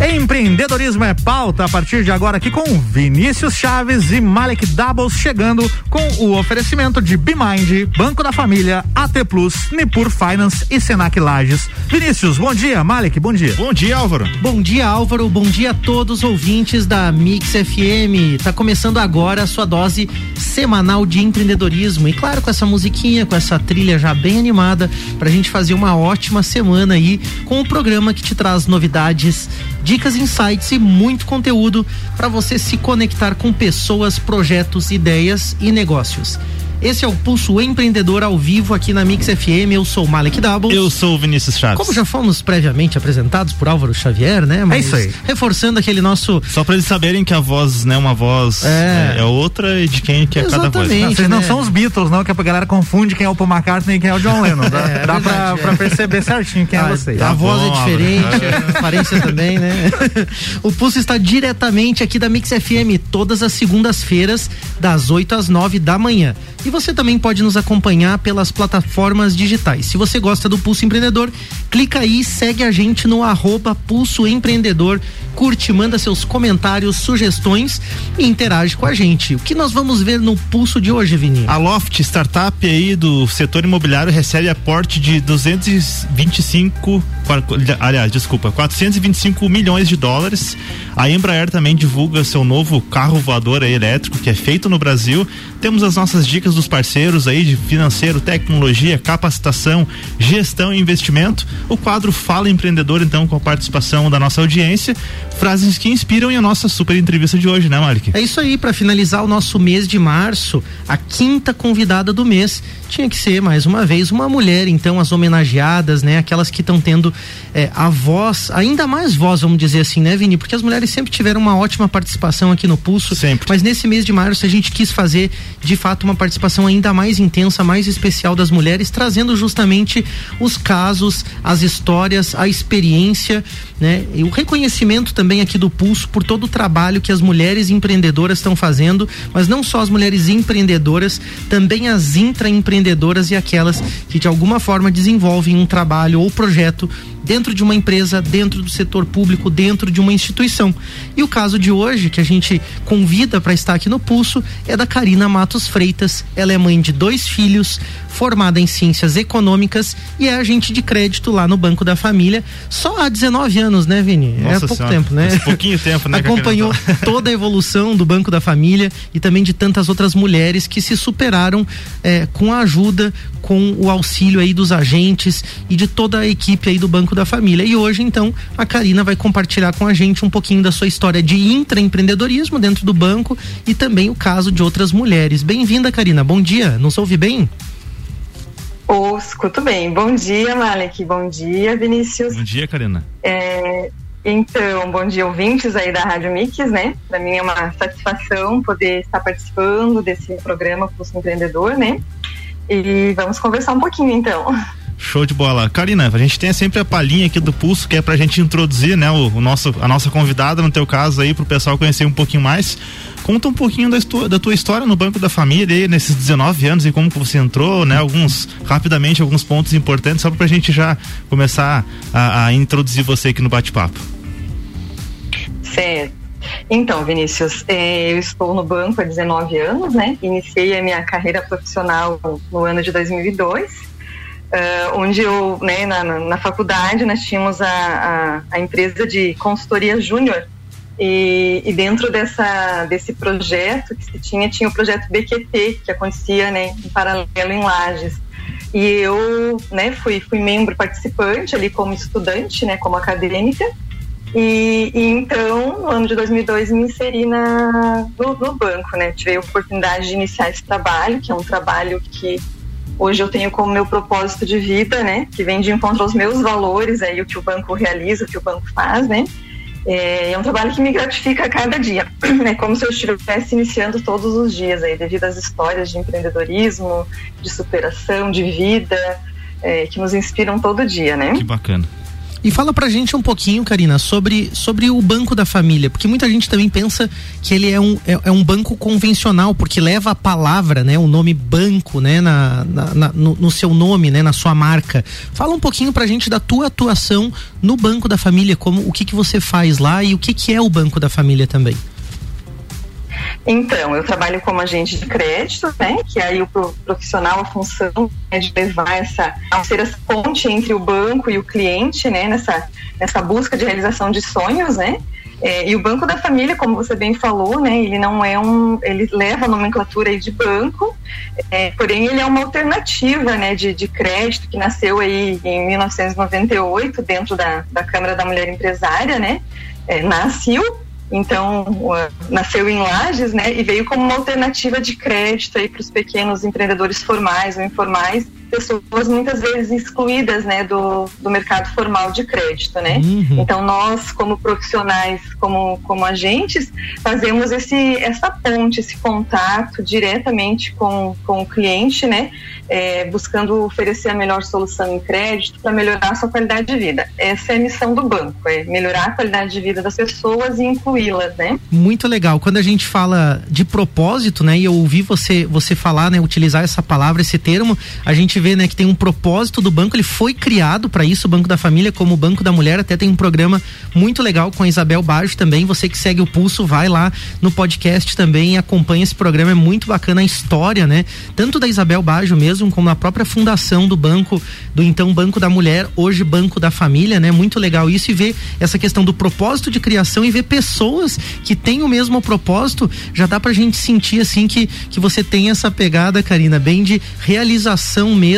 Empreendedorismo é pauta a partir de agora aqui com Vinícius Chaves e Malek Doubles chegando com o oferecimento de BeMind, Banco da Família, AT Plus, Nipur Finance e Senac Lages. Vinícius, bom dia. Malek, bom dia. Bom dia, Álvaro. Bom dia, Álvaro. Bom dia a todos os ouvintes da Mix FM. Tá começando agora a sua dose semanal de empreendedorismo e claro, com essa musiquinha, com essa trilha já bem animada pra gente fazer uma ótima semana aí com o programa que te traz novidades dicas, insights e muito conteúdo para você se conectar com pessoas, projetos, ideias e negócios. Esse é o Pulso Empreendedor ao vivo aqui na Mix FM. Eu sou Malek Double. Eu sou o Vinícius Chaves. Como já fomos previamente apresentados por Álvaro Xavier, né? Mas é isso aí. Reforçando aquele nosso. Só para eles saberem que a voz, né, uma voz é, é outra e de quem que é Exatamente, cada voz. Não, vocês né? não são os Beatles, não, que a galera confunde quem é o Paul McCartney e quem é o John Lennon. Dá, é, dá pra, pra, perceber certinho quem é ah, é vocês. A tá voz é bom, é diferente, a aparência também, né? o Pulso está diretamente aqui da Mix FM todas as segundas-feiras, das 8 às 9 da manhã. E você também pode nos acompanhar pelas plataformas digitais. Se você gosta do Pulso Empreendedor, clica aí, segue a gente no arroba Pulso Empreendedor, curte, manda seus comentários, sugestões e interage com a gente. O que nós vamos ver no Pulso de hoje, Vini? A Loft, startup aí do setor imobiliário, recebe aporte de 225, aliás, desculpa, 425 milhões de dólares. A Embraer também divulga seu novo carro voador elétrico que é feito no Brasil. Temos as nossas dicas dos parceiros aí de financeiro, tecnologia, capacitação, gestão e investimento. O quadro Fala Empreendedor, então, com a participação da nossa audiência. Frases que inspiram e a nossa super entrevista de hoje, né, Malik? É isso aí, para finalizar o nosso mês de março, a quinta convidada do mês tinha que ser, mais uma vez, uma mulher. Então, as homenageadas, né? Aquelas que estão tendo é, a voz, ainda mais voz, vamos dizer assim, né, Vini? Porque as mulheres sempre tiveram uma ótima participação aqui no Pulso. Sempre. Mas nesse mês de março a gente quis fazer, de fato, uma participação ainda mais intensa, mais especial das mulheres, trazendo justamente os casos, as histórias, a experiência, né? E o reconhecimento também aqui do Pulso por todo o trabalho que as mulheres empreendedoras estão fazendo, mas não só as mulheres empreendedoras, também as intraempreendedoras empreendedoras e aquelas que de alguma forma desenvolvem um trabalho ou projeto dentro de uma empresa, dentro do setor público, dentro de uma instituição. E o caso de hoje, que a gente convida para estar aqui no Pulso, é da Karina Matos Freitas. Ela é mãe de dois filhos, formada em ciências econômicas e é agente de crédito lá no Banco da Família. Só há 19 anos, né, Vini? É Nossa é pouco senhora, tempo, né? pouquinho tempo, né? Acompanhou toda a evolução do Banco da Família e também de tantas outras mulheres que se superaram é, com a ajuda, com o auxílio aí dos agentes e de toda a equipe aí do Banco da Família. E hoje, então, a Karina vai compartilhar com a gente um pouquinho da sua história de intraempreendedorismo dentro do banco e também o caso de outras mulheres. Bem-vinda, Karina. Bom dia. Não se ouve bem? Oh, escuto bem. Bom dia, Malek. Bom dia, Vinícius. Bom dia, Karina. É, então, bom dia, ouvintes aí da Rádio Mix, né? Para mim é uma satisfação poder estar participando desse programa Pulso Empreendedor, né? E vamos conversar um pouquinho então. Show de bola. Karina, a gente tem sempre a palhinha aqui do Pulso, que é pra gente introduzir, né, o, o nosso, a nossa convidada, no teu caso aí, pro pessoal conhecer um pouquinho mais. Conta um pouquinho da, da tua história no Banco da Família aí, nesses 19 anos e como você entrou, né, alguns, rapidamente, alguns pontos importantes, só pra gente já começar a, a introduzir você aqui no bate-papo. Certo. Então, Vinícius, eh, eu estou no banco há 19 anos, né? Iniciei a minha carreira profissional no ano de 2002, Uh, onde eu, né, na, na, faculdade, nós tínhamos a, a, a empresa de consultoria júnior e, e, dentro dessa, desse projeto que se tinha, tinha o projeto BQT, que acontecia né, em paralelo em Lages. E eu né, fui, fui membro participante ali como estudante, né, como acadêmica, e, e, então, no ano de 2002, me inseri na, no, no, banco, né? Tive a oportunidade de iniciar esse trabalho, que é um trabalho que hoje eu tenho como meu propósito de vida, né? Que vem de encontro aos meus valores, aí o que o banco realiza, o que o banco faz, né? É, é um trabalho que me gratifica a cada dia, é como se eu estivesse iniciando todos os dias aí, devido às histórias de empreendedorismo, de superação, de vida, é, que nos inspiram todo dia, né? Que bacana. E fala pra gente um pouquinho, Karina, sobre, sobre o Banco da Família, porque muita gente também pensa que ele é um, é, é um banco convencional, porque leva a palavra, né, o nome banco, né, na, na, na no, no, seu nome, né, na sua marca. Fala um pouquinho pra gente da tua atuação no Banco da Família, como o que que você faz lá e o que que é o Banco da Família também. Então, eu trabalho como agente de crédito, né? Que aí o profissional, a função é de levar essa, ser essa ponte entre o banco e o cliente, né? Nessa, nessa busca de realização de sonhos, né? É, e o Banco da Família, como você bem falou, né, ele não é um, ele leva a nomenclatura aí de banco, é, porém ele é uma alternativa, né, de, de crédito que nasceu aí em 1998 dentro da, da Câmara da Mulher Empresária, né, é, nasceu então, nasceu em Lages, né, e veio como uma alternativa de crédito aí para os pequenos empreendedores formais ou informais pessoas muitas vezes excluídas né, do, do mercado formal de crédito. Né? Uhum. Então, nós, como profissionais, como, como agentes, fazemos esse, essa ponte, esse contato diretamente com, com o cliente, né? É, buscando oferecer a melhor solução em crédito para melhorar a sua qualidade de vida. Essa é a missão do banco, é melhorar a qualidade de vida das pessoas e incluí-las, né? Muito legal. Quando a gente fala de propósito, né, e eu ouvi você você falar, né, utilizar essa palavra, esse termo, a gente vê né, que tem um propósito do banco, ele foi criado para isso, o Banco da Família, como o Banco da Mulher, até tem um programa muito legal com a Isabel Bajo também. Você que segue o pulso, vai lá no podcast também e acompanha esse programa, é muito bacana a história, né? Tanto da Isabel Bajo mesmo, como a própria fundação do banco, do então Banco da Mulher, hoje Banco da Família, né? Muito legal isso e ver essa questão do propósito de criação e ver pessoas que têm o mesmo propósito, já dá pra gente sentir assim que, que você tem essa pegada, Karina, bem de realização mesmo,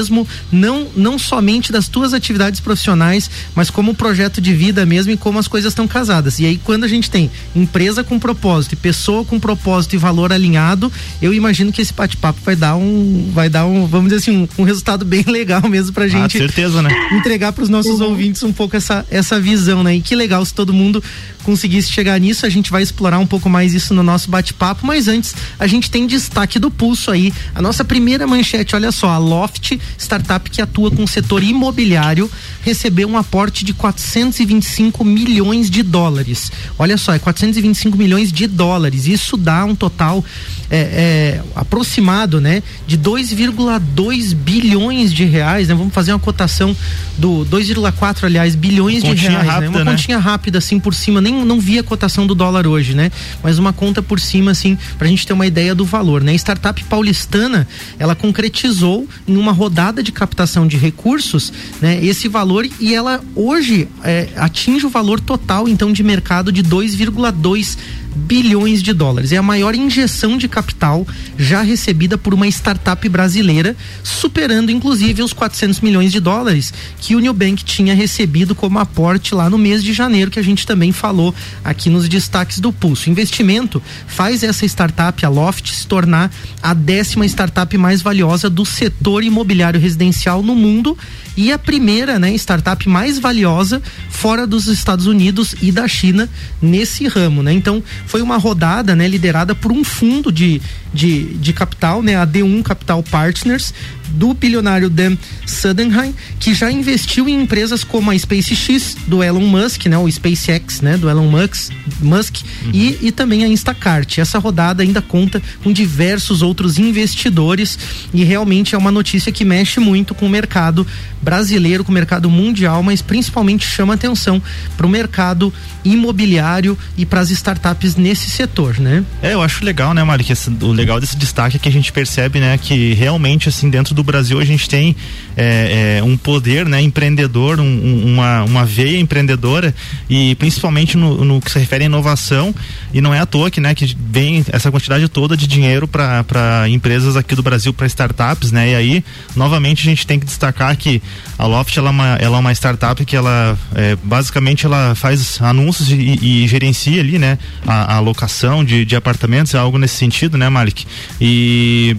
não, não somente das tuas atividades profissionais, mas como projeto de vida mesmo e como as coisas estão casadas. E aí, quando a gente tem empresa com propósito e pessoa com propósito e valor alinhado, eu imagino que esse bate-papo vai dar um, vai dar um, vamos dizer assim, um, um resultado bem legal mesmo pra gente. Ah, certeza, né? Entregar para os nossos uhum. ouvintes um pouco essa, essa visão, né? E que legal se todo mundo conseguisse chegar nisso, a gente vai explorar um pouco mais isso no nosso bate-papo, mas antes a gente tem destaque do pulso aí. A nossa primeira manchete, olha só, a Loft, startup que atua com o setor imobiliário, recebeu um aporte de 425 milhões de dólares. Olha só, é 425 milhões de dólares. Isso dá um total é, é, aproximado, né, de 2,2 bilhões de reais. Né? Vamos fazer uma cotação do 2,4, aliás, bilhões de reais. Rápida, né? Uma né? continha rápida, assim, por cima. Nem não vi a cotação do dólar hoje, né? Mas uma conta por cima, assim, para a gente ter uma ideia do valor, né? Startup paulistana, ela concretizou em uma rodada de captação de recursos, né? Esse valor e ela hoje é, atinge o valor total, então, de mercado de 2,2 bilhões de dólares. É a maior injeção de capital já recebida por uma startup brasileira, superando inclusive os 400 milhões de dólares que o Nubank tinha recebido como aporte lá no mês de janeiro, que a gente também falou aqui nos destaques do Pulso. O investimento faz essa startup, a Loft, se tornar a décima startup mais valiosa do setor imobiliário residencial no mundo e a primeira né, startup mais valiosa fora dos Estados Unidos e da China nesse ramo. Né? Então, foi uma rodada né, liderada por um fundo de, de, de capital, né, a D1 Capital Partners, do bilionário Dan Sudenheim, que já investiu em empresas como a SpaceX do Elon Musk, né, o SpaceX, né, do Elon Musk, Musk uhum. e, e também a Instacart. Essa rodada ainda conta com diversos outros investidores e realmente é uma notícia que mexe muito com o mercado brasileiro, com o mercado mundial, mas principalmente chama atenção para o mercado imobiliário e para as startups nesse setor, né? É, eu acho legal, né, Mari, que esse, o legal desse destaque é que a gente percebe, né, que realmente assim dentro do Brasil a gente tem é, é, um poder, né, empreendedor, um, um, uma, uma veia empreendedora e principalmente no, no, que se refere à inovação. E não é à toa que, né, que vem essa quantidade toda de dinheiro para empresas aqui do Brasil, para startups, né, e aí novamente a gente tem que destacar que a Loft ela é uma, ela é uma startup que ela é, basicamente ela faz anúncios e, e, gerencia ali, né, a, a locação de, de apartamentos, é algo nesse sentido, né, Malik? E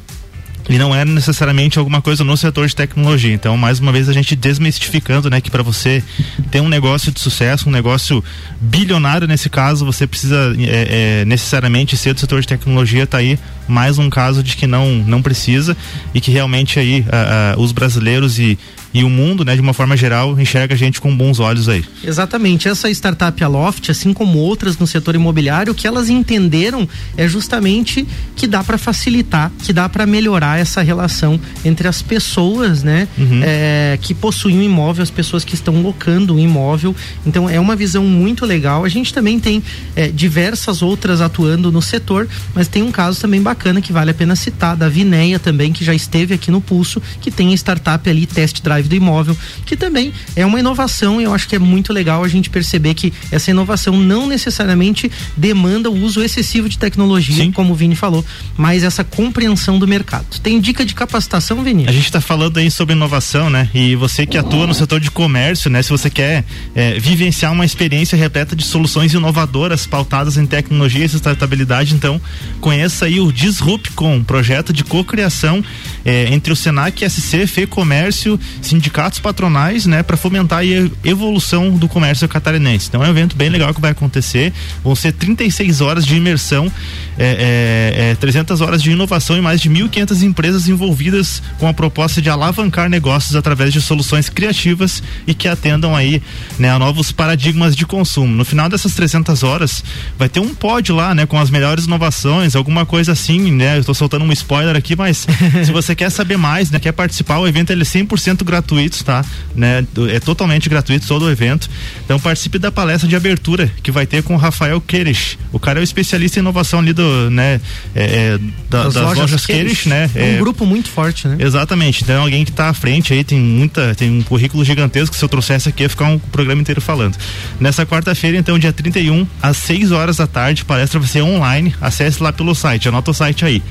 e não é necessariamente alguma coisa no setor de tecnologia. Então, mais uma vez, a gente desmistificando, né, que para você ter um negócio de sucesso, um negócio bilionário nesse caso, você precisa é, é, necessariamente ser do setor de tecnologia. Tá aí mais um caso de que não não precisa e que realmente aí uh, uh, os brasileiros e e o mundo, né, de uma forma geral, enxerga a gente com bons olhos aí. Exatamente. Essa startup Aloft, assim como outras no setor imobiliário, o que elas entenderam é justamente que dá para facilitar, que dá para melhorar essa relação entre as pessoas, né, uhum. é, que possuem um imóvel, as pessoas que estão locando um imóvel. Então é uma visão muito legal. A gente também tem é, diversas outras atuando no setor, mas tem um caso também bacana que vale a pena citar, da Vineia também, que já esteve aqui no Pulso, que tem a startup ali, Test Drive do imóvel, que também é uma inovação e eu acho que é muito legal a gente perceber que essa inovação não necessariamente demanda o uso excessivo de tecnologia, Sim. como o Vini falou, mas essa compreensão do mercado. Tem dica de capacitação, Vini? A gente está falando aí sobre inovação, né? E você que atua no setor de comércio, né? Se você quer é, vivenciar uma experiência repleta de soluções inovadoras pautadas em tecnologia e sustentabilidade, então conheça aí o Disrupcom, projeto de cocriação é, entre o Senac, SC, Fê Comércio, sindicatos patronais, né, para fomentar a evolução do comércio catarinense. Então é um evento bem legal que vai acontecer. Vão ser 36 horas de imersão, é, é, é, 300 horas de inovação e mais de 1.500 empresas envolvidas com a proposta de alavancar negócios através de soluções criativas e que atendam aí, né, a novos paradigmas de consumo. No final dessas 300 horas vai ter um pódio lá, né, com as melhores inovações, alguma coisa assim, né? Eu tô soltando um spoiler aqui, mas se você quer saber mais, né, quer participar, o evento ele é 100% gratuito tá? Né? É totalmente gratuito todo o evento. Então participe da palestra de abertura que vai ter com o Rafael Queires. O cara é o especialista em inovação ali do, né? É, é da, das, das, lojas, lojas né? É um é, grupo muito forte, né? Exatamente. Então alguém que está à frente aí, tem muita, tem um currículo gigantesco. Se eu trouxesse aqui, ia ficar um programa inteiro falando. Nessa quarta-feira, então, dia 31, às 6 horas da tarde, palestra vai ser online. Acesse lá pelo site, anota o site aí.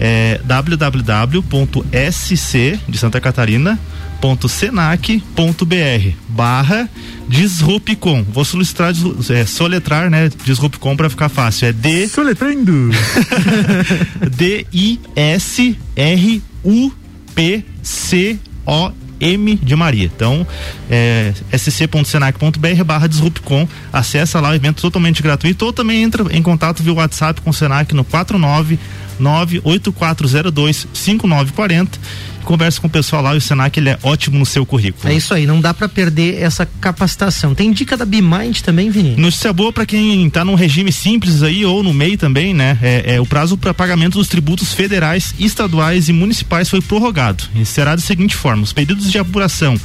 É www.sc de Santa Catarina www.senac.br barra Disrupcom. Vou solicitar, é, soletrar, né? Disrupcom para ficar fácil. É D. Soletrando. D-I-S-R-U-P-C-O M de Maria. Então, é, sc.senac.br barra Disrupcom. Acessa lá o evento totalmente gratuito ou também entra em contato via WhatsApp com o Senac no 49 98402 5940 conversa com o pessoal lá e o Senac ele é ótimo no seu currículo. É isso aí, não dá para perder essa capacitação. Tem dica da BeMind também, Vini? Notícia boa para quem está num regime simples aí ou no MEI também, né? É, é o prazo para pagamento dos tributos federais, estaduais e municipais foi prorrogado. E será da seguinte forma: os períodos de apuração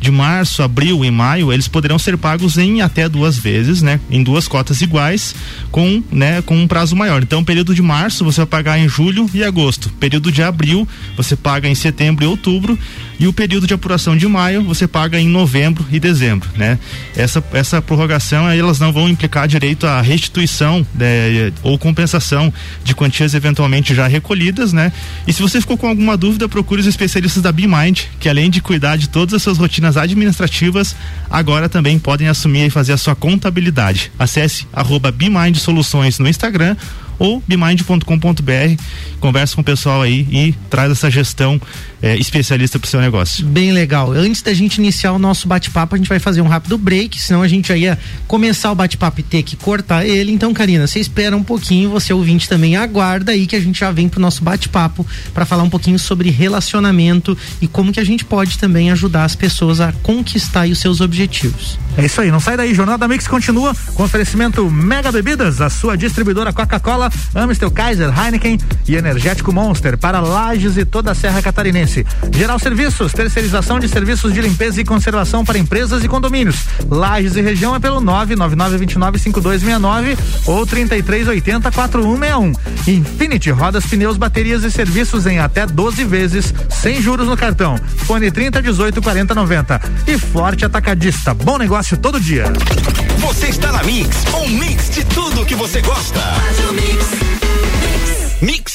de março, abril e maio, eles poderão ser pagos em até duas vezes, né? Em duas cotas iguais, com, né, com um prazo maior. Então, período de março você vai pagar em julho e agosto. Período de abril você paga em setembro e outubro e o período de apuração de maio você paga em novembro e dezembro, né? Essa essa prorrogação elas não vão implicar direito à restituição né, ou compensação de quantias eventualmente já recolhidas, né? E se você ficou com alguma dúvida, procure os especialistas da BeMind, que além de cuidar de todas as suas rotinas administrativas, agora também podem assumir e fazer a sua contabilidade. Acesse arroba BeMind Soluções no Instagram ou bimind.com.br, conversa com o pessoal aí e traz essa gestão é, especialista para o seu negócio. Bem legal. Antes da gente iniciar o nosso bate-papo, a gente vai fazer um rápido break, senão a gente já ia começar o bate-papo e ter que cortar ele. Então, Karina, você espera um pouquinho, você ouvinte também aguarda aí que a gente já vem pro nosso bate-papo para falar um pouquinho sobre relacionamento e como que a gente pode também ajudar as pessoas a conquistar os seus objetivos. É isso aí, não sai daí. Jornada Mix continua com oferecimento Mega Bebidas, a sua distribuidora Coca-Cola, Amstel Kaiser, Heineken e Energético Monster para Lages e toda a Serra Catarinense. Geral Serviços, terceirização de serviços de limpeza e conservação para empresas e condomínios. Lages e região é pelo 999295269 ou 33804161. Infinity Rodas, Pneus, Baterias e Serviços em até 12 vezes, sem juros no cartão. Fone 3018 4090. E Forte Atacadista. Bom negócio fácil todo dia. Você está na Mix, um mix de tudo que você gosta. Mix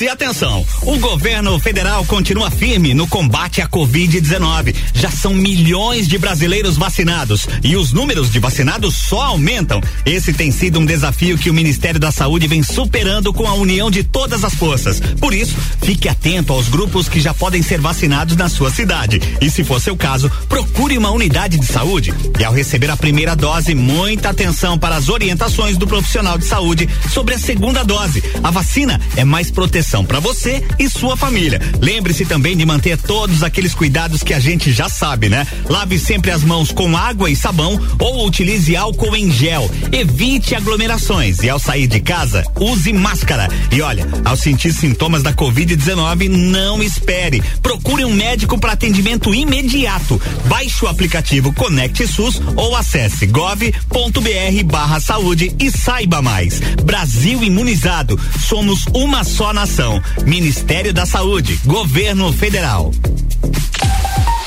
e atenção, o governo federal continua firme no combate à Covid-19. Já são milhões de brasileiros vacinados e os números de vacinados só aumentam. Esse tem sido um desafio que o Ministério da Saúde vem superando com a união de todas as forças. Por isso, fique atento aos grupos que já podem ser vacinados na sua cidade. E se for seu caso, procure uma unidade de saúde. E ao receber a primeira dose, muita atenção para as orientações do profissional de saúde sobre a segunda dose. A vacina é mais proteção para você e sua família. Lembre-se também de manter todos aqueles cuidados que a gente já sabe, né? Lave sempre as mãos com água e sabão ou utilize álcool em gel. Evite aglomerações e ao sair de casa, use máscara. E olha, ao sentir sintomas da Covid-19, não espere. Procure um médico para atendimento imediato. Baixe o aplicativo Conecte SUS ou acesse gov.br barra saúde e saiba mais. Brasil imunizado. Somos uma só nação. Ministério da Saúde. Governo Federal.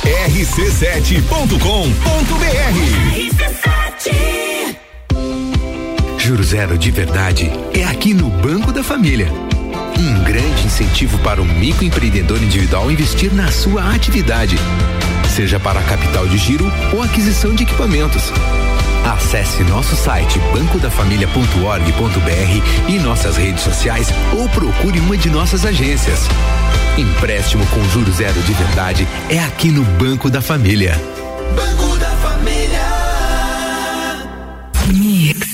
rc7.com.br RC7 Juro Zero de verdade é aqui no Banco da Família. Um grande incentivo para o microempreendedor individual investir na sua atividade, seja para capital de giro ou aquisição de equipamentos. Acesse nosso site bancodafamilia.org.br e nossas redes sociais ou procure uma de nossas agências. Empréstimo com juros zero de verdade é aqui no Banco da Família. Banco da Família. Mix.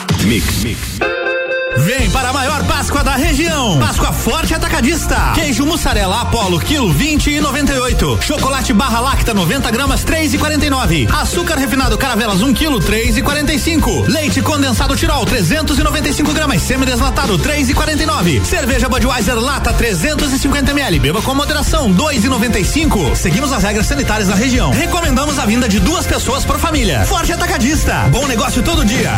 Mix. Mix. Vem para a maior Páscoa da região. Páscoa Forte Atacadista. Queijo mussarela Apollo, quilo 20 e 98. Chocolate barra lacta 90 gramas 3 e 49. Açúcar refinado Caravelas 1 quilo 3 e 45. Leite condensado Tirol 395 gramas semi-deslatado 3 e 49. Cerveja Budweiser lata 350 ml. Beba com moderação 2 e 95. Seguimos as regras sanitárias da região. Recomendamos a vinda de duas pessoas por família. Forte Atacadista. Bom negócio todo dia.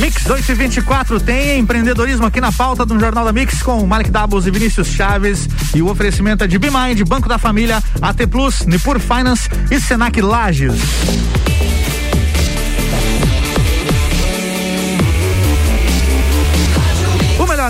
Mix 224 tem empreendedorismo aqui na pauta do Jornal da Mix com Malik Dabos e Vinícius Chaves. E o oferecimento é de BeMind, Banco da Família, AT Plus, Nipur Finance e Senac Lages.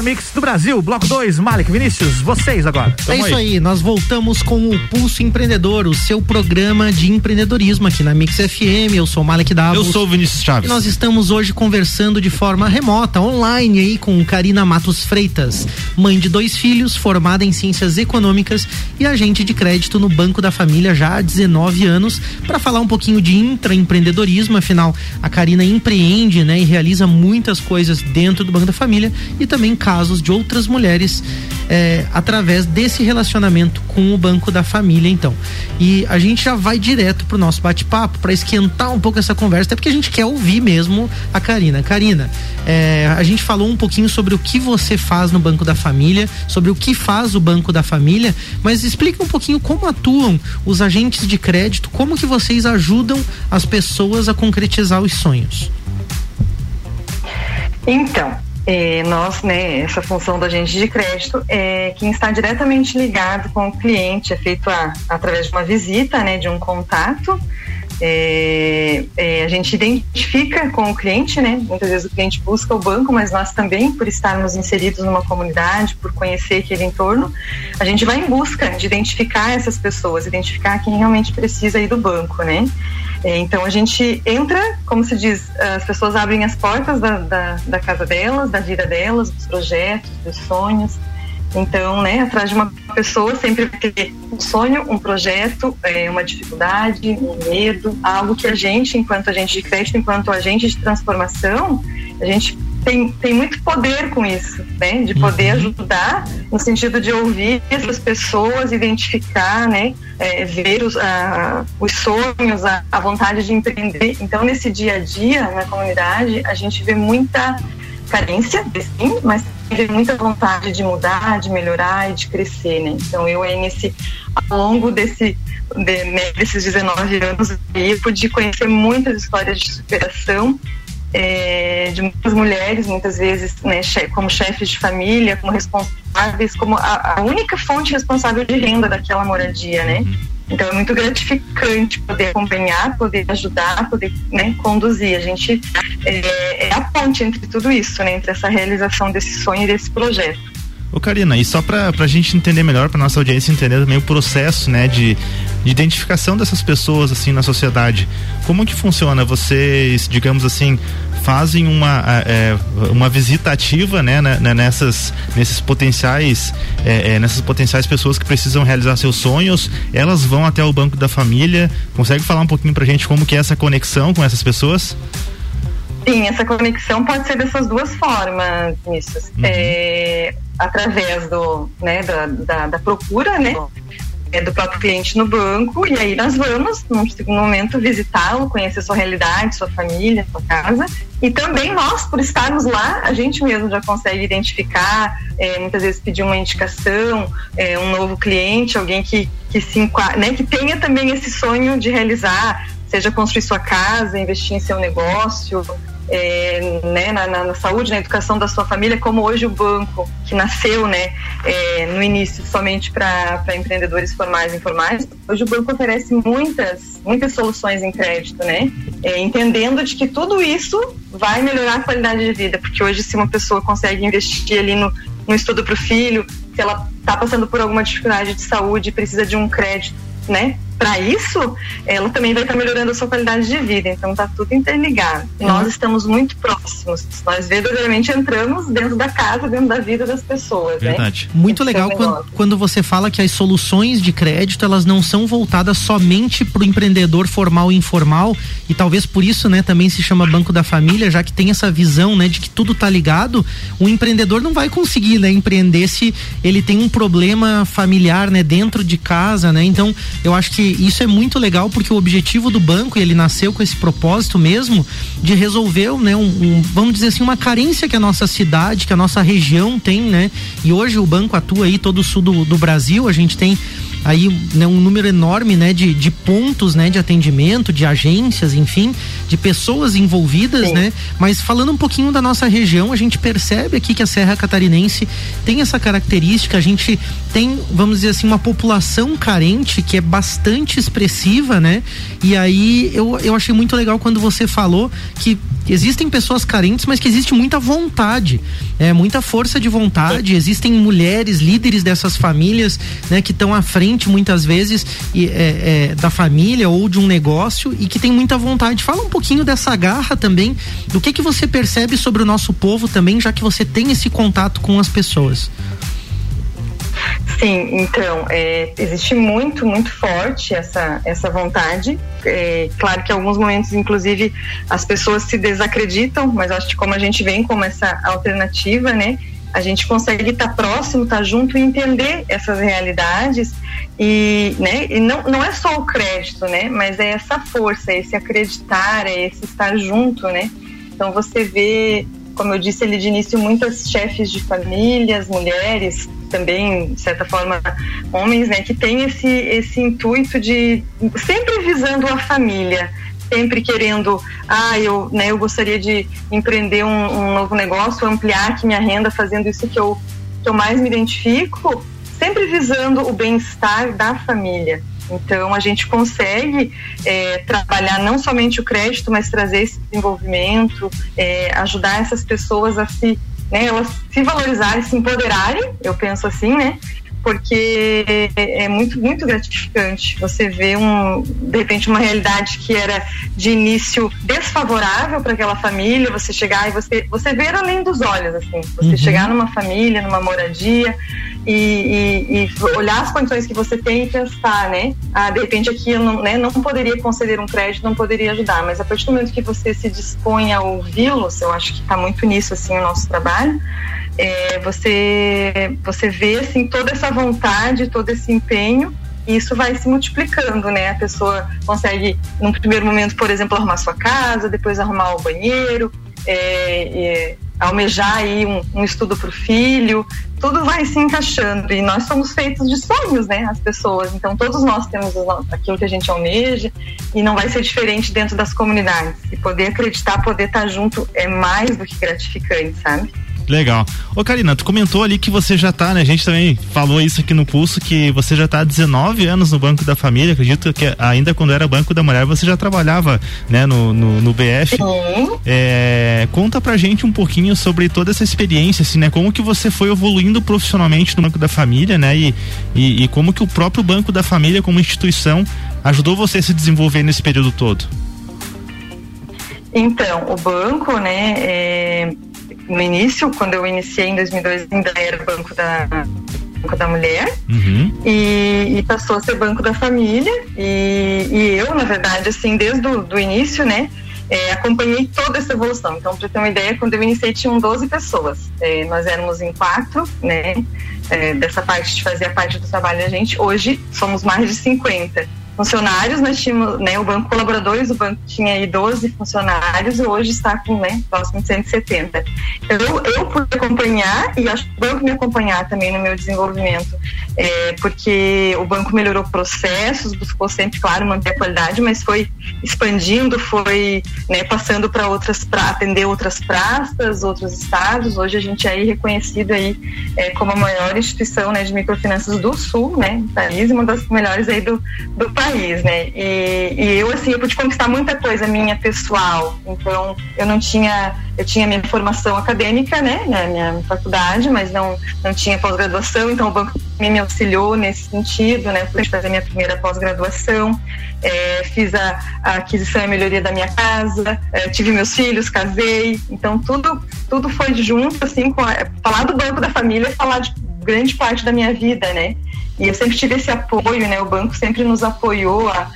Melhor mix do Brasil, bloco 2, Malik Vinícius, vocês agora. Tamo é isso aí. aí. nós voltamos com o Pulso Empreendedor, o seu programa de empreendedorismo aqui na Mix FM. Eu sou Malik Davos. Eu sou o Vinícius Chaves. E nós estamos hoje conversando de forma remota, online aí com Karina Matos Freitas, mãe de dois filhos, formada em ciências econômicas e agente de crédito no Banco da Família já há 19 anos, para falar um pouquinho de intraempreendedorismo, afinal a Karina empreende, né, e realiza muitas coisas dentro do Banco da Família e também casos de outras mulheres é, através desse relacionamento com o Banco da Família, então. E a gente já vai direto pro nosso bate-papo para esquentar um pouco essa conversa, até porque a gente quer ouvir mesmo a Karina. Karina, é, a gente falou um pouquinho sobre o que você faz no Banco da Família, sobre o que faz o Banco da Família, mas explica um pouquinho como atuam os agentes de crédito, como que vocês ajudam as pessoas a concretizar os sonhos. Então, é, nós, né, essa função do agente de crédito é quem está diretamente ligado com o cliente, é feito a, através de uma visita, né, de um contato. É, é, a gente identifica com o cliente, né? Muitas vezes o cliente busca o banco, mas nós também, por estarmos inseridos numa comunidade, por conhecer aquele entorno, a gente vai em busca de identificar essas pessoas, identificar quem realmente precisa ir do banco, né? É, então a gente entra, como se diz, as pessoas abrem as portas da, da, da casa delas, da vida delas, dos projetos, dos sonhos. Então, né, atrás de uma pessoa sempre vai ter um sonho, um projeto, é, uma dificuldade, um medo, algo que a gente, enquanto agente de crédito, enquanto agente de transformação, a gente tem, tem muito poder com isso, né? De poder uhum. ajudar no sentido de ouvir essas pessoas, identificar, né? É, ver os, a, os sonhos, a, a vontade de empreender. Então, nesse dia a dia, na comunidade, a gente vê muita carência, sim, mas tem muita vontade de mudar, de melhorar e de crescer, né? Então, eu aí nesse, ao longo desse, de, né, desses 19 anos, eu pude conhecer muitas histórias de superação é, de muitas mulheres, muitas vezes né, como chefes de família, como responsáveis, como a, a, única fonte responsável de renda daquela moradia, né? Então é muito gratificante poder acompanhar, poder ajudar, poder né, conduzir. A gente é, é, a ponte entre tudo isso, né, entre essa realização desse sonho e desse projeto. Ô Karina, e só para a gente entender melhor, para nossa audiência entender também o processo, né, de, de, identificação dessas pessoas assim na sociedade, como que funciona? Vocês, digamos assim, fazem uma, é, uma visita ativa, né, né, né, nessas, nesses potenciais, é, é, nessas potenciais pessoas que precisam realizar seus sonhos, elas vão até o banco da família. Consegue falar um pouquinho para a gente como que é essa conexão com essas pessoas? Sim, essa conexão pode ser dessas duas formas, Vinícius. Uhum. É, através do, né, da, da, da procura, né? É do próprio cliente no banco, e aí nós vamos, num segundo momento, visitá-lo, conhecer sua realidade, sua família, sua casa. E também nós, por estarmos lá, a gente mesmo já consegue identificar, é, muitas vezes pedir uma indicação, é, um novo cliente, alguém que, que se né, que tenha também esse sonho de realizar, seja construir sua casa, investir em seu negócio, é, né, na, na, na, saúde, na educação da sua família, como hoje o banco, que nasceu né, é, no início somente para empreendedores formais e informais, hoje o banco oferece muitas, muitas soluções em crédito, né? É, entendendo de que tudo isso vai melhorar a qualidade de vida, porque hoje se uma pessoa consegue investir ali no, no estudo para o filho, se ela está passando por alguma dificuldade de saúde e precisa de um crédito, né? Para isso, ela também vai estar melhorando a sua qualidade de vida. Então tá tudo interligado. Uhum. Nós estamos muito próximos. Nós verdadeiramente entramos dentro da casa, dentro da vida das pessoas. Né? Verdade. Né? Muito legal quando, quando, você fala que as soluções de crédito elas não são voltadas somente para o empreendedor formal e informal e talvez por isso, né, também se chama Banco da Família, já que tem essa visão, né, de que tudo tá ligado. O empreendedor não vai conseguir, né, empreender se ele tem um problema familiar, né, dentro de casa, né? Então, eu acho que isso é muito legal porque o objetivo do banco, ele nasceu com esse propósito mesmo de resolver, né, um, um, vamos dizer assim, uma carência que a nossa cidade, que a nossa região tem, né? E hoje o banco atua aí todo o sul do, do Brasil, a gente tem aí né, um número enorme né, de, de pontos né, de atendimento, de agências, enfim, de pessoas envolvidas, Sim. né? Mas falando um pouquinho da nossa região, a gente percebe aqui que a Serra Catarinense tem essa característica, a gente tem, vamos dizer assim, uma população carente que é bastante expressiva, né? E aí eu, eu achei muito legal quando você falou que existem pessoas carentes, mas que existe muita vontade, é, muita força de vontade. Existem mulheres, líderes dessas famílias, né, que estão à frente muitas vezes e, é, é, da família ou de um negócio e que tem muita vontade. Fala um pouquinho dessa garra também, do que que você percebe sobre o nosso povo também, já que você tem esse contato com as pessoas. Sim, então, é, existe muito, muito forte essa, essa vontade. É, claro que em alguns momentos, inclusive, as pessoas se desacreditam, mas acho que como a gente vem como essa alternativa, né? A gente consegue estar próximo, estar junto e entender essas realidades e, né, e não, não é só o crédito, né? Mas é essa força, é esse acreditar, é esse estar junto, né? Então você vê, como eu disse ali de início, muitas chefes de famílias, mulheres, também, de certa forma, homens, né, que têm esse, esse intuito de sempre visando a família, sempre querendo, ah, eu, né, eu gostaria de empreender um, um novo negócio, ampliar aqui minha renda fazendo isso que eu, que eu mais me identifico, sempre visando o bem-estar da família. Então, a gente consegue é, trabalhar não somente o crédito, mas trazer esse desenvolvimento, é, ajudar essas pessoas a se, né, elas se valorizarem, se empoderarem, eu penso assim, né? Porque é, muito, muito gratificante você ver um, de repente, uma realidade que era de início desfavorável para aquela família, você chegar e você, você ver além dos olhos, assim, você uhum. chegar numa família, numa moradia e, e, e, olhar as condições que você tem e pensar, né? Ah, de repente aqui eu não, né, não poderia conceder um crédito, não poderia ajudar, mas a partir do momento que você se dispõe a ouvi-los, eu acho que está muito nisso, assim, o nosso trabalho, é, você, você vê assim, toda essa vontade, todo esse empenho e isso vai se multiplicando, né? A pessoa consegue, num primeiro momento, por exemplo, arrumar sua casa, depois arrumar o banheiro, é, é, almejar aí um, um estudo para o filho, tudo vai se encaixando e nós somos feitos de sonhos, né? As pessoas, então todos nós temos aquilo que a gente almeja e não vai ser diferente dentro das comunidades. E poder acreditar, poder estar junto é mais do que gratificante, sabe? Legal. Ô, Karina, tu comentou ali que você já tá, né? A gente também falou isso aqui no pulso, que você já tá há 19 anos no Banco da Família. Acredito que ainda quando era Banco da Mulher, você já trabalhava, né, no, no, no BF. É, conta pra gente um pouquinho sobre toda essa experiência, assim, né? Como que você foi evoluindo profissionalmente no Banco da Família, né? E, e, e como que o próprio Banco da Família, como instituição, ajudou você a se desenvolver nesse período todo? Então, o banco, né, é, no início, quando eu iniciei em 2002, ainda era Banco da, Banco da Mulher uhum. e, e, passou a ser Banco da Família e, e eu, na verdade, assim, desde o do início, né, é, acompanhei toda essa evolução. Então, para ter uma ideia, quando eu iniciei tinham 12 pessoas. É, nós éramos em quatro, né, é, dessa parte de fazer a parte do trabalho da gente. Hoje somos mais de 50 funcionários, nós tínhamos, né, o banco colaboradores, o banco tinha aí 12 funcionários e hoje está com, né, próximo de 170. Eu, eu pude acompanhar e acho que o banco me acompanhar também no meu desenvolvimento, é, porque o banco melhorou processos, buscou sempre, claro, manter a qualidade, mas foi expandindo, foi né, passando para outras, para atender outras praças, outros estados. Hoje a gente é aí reconhecido aí é, como a maior instituição né, de microfinanças do Sul, né, país, uma das melhores aí do, do país país, né? E, e, eu, assim, eu pude conquistar muita coisa minha pessoal. Então, eu não tinha, eu tinha minha formação acadêmica, né? Na minha faculdade, mas não, não tinha pós-graduação. Então, o banco me auxiliou nesse sentido, né? Pude fazer minha primeira pós-graduação. É, fiz a, a, aquisição e melhoria da minha casa, é, tive meus filhos, casei. Então, tudo, tudo foi junto, assim, com a, falar do banco da família, falar de grande parte da minha vida, né? E eu sempre tive esse apoio, né? O banco sempre nos apoiou a,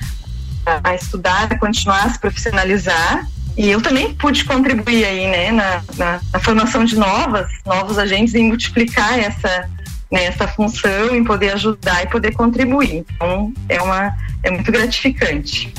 a, estudar, a continuar a se profissionalizar. E eu também pude contribuir aí, né, na, na, na formação de novas, novos agentes e multiplicar essa, né, essa função, em poder ajudar e poder contribuir. Então, é, uma, é muito gratificante.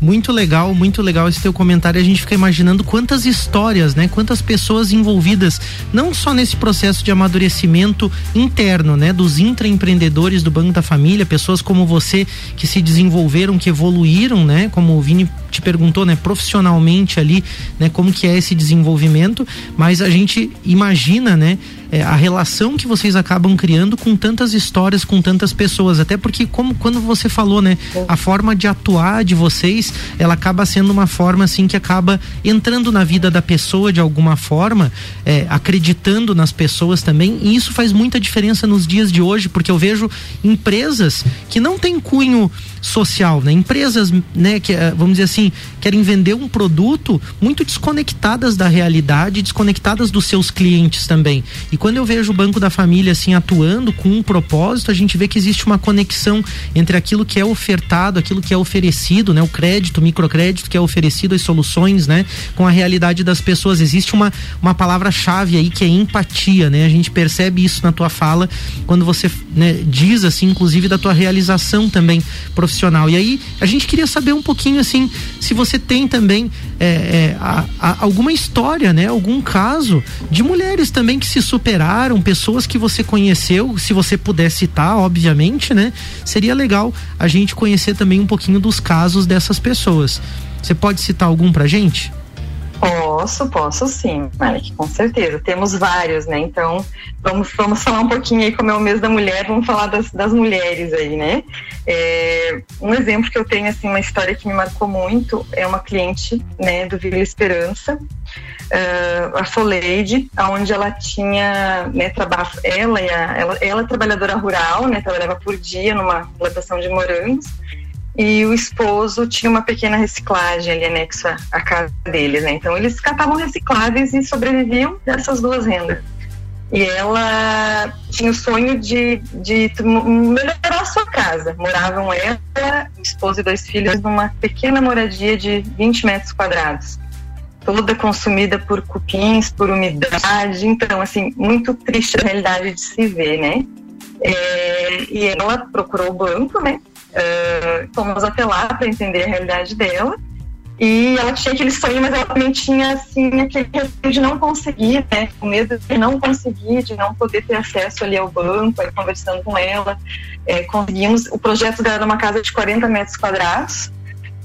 Muito legal, muito legal esse teu comentário. A gente fica imaginando quantas histórias, né? Quantas pessoas envolvidas, não só nesse processo de amadurecimento interno, né? Dos intraempreendedores do Banco da Família, pessoas como você que se desenvolveram, que evoluíram, né? Como o Vini te perguntou, né? Profissionalmente ali, né? Como que é esse desenvolvimento, mas a gente imagina, né? É, a relação que vocês acabam criando com tantas histórias, com tantas pessoas. Até porque, como quando você falou, né? A forma de atuar de vocês, ela acaba sendo uma forma assim que acaba entrando na vida da pessoa de alguma forma, é, acreditando nas pessoas também. E isso faz muita diferença nos dias de hoje, porque eu vejo empresas que não têm cunho social, né? Empresas, né, que eh, vamos dizer assim, querem vender um produto muito desconectadas da realidade, desconectadas dos seus clientes também. E quando eu vejo o Banco da Família assim atuando com um propósito, a gente vê que existe uma conexão entre aquilo que é ofertado, aquilo que é oferecido, né, o crédito, o microcrédito que é oferecido, as soluções, né, com a realidade das pessoas. Existe uma uma palavra-chave aí que é empatia, né? A gente percebe isso na tua fala quando você, né, diz assim, inclusive da tua realização também profissional. E aí a gente queria saber um pouquinho assim se você tem também é, é, a, a, alguma história, né? Algum caso de mulheres também que se superaram, pessoas que você conheceu, se você puder citar, obviamente, né? Seria legal a gente conhecer também um pouquinho dos casos dessas pessoas. Você pode citar algum pra gente? Posso, posso sim, Malik, com certeza. Temos vários, né? Então, vamos, vamos falar um pouquinho aí, como é o mês da mulher, vamos falar das, das mulheres aí, né? É, um exemplo que eu tenho, assim, uma história que me marcou muito é uma cliente, né, do Vila Esperança, uh, a Soleide, onde ela tinha, né, trabalho, ela, ela, ela é trabalhadora rural, né, trabalhava por dia numa plantação de morangos, e o esposo tinha uma pequena reciclagem ali anexa à casa deles, né? Então eles catavam recicláveis e sobreviviam dessas duas rendas. E ela tinha o sonho de, de melhorar a sua casa. Moravam ela, esposo e dois filhos numa pequena moradia de 20 metros quadrados. Toda consumida por cupins, por umidade. Então, assim, muito triste a realidade de se ver, né? É, e ela procurou o banco, né? Uh, fomos até lá para entender a realidade dela. E ela tinha aquele sonho, mas ela também tinha, assim, aquele receio de não conseguir, né? O medo de não conseguir, de não poder ter acesso ali ao banco, aí conversando com ela. É, conseguimos, o projeto dela era uma casa de 40 metros quadrados,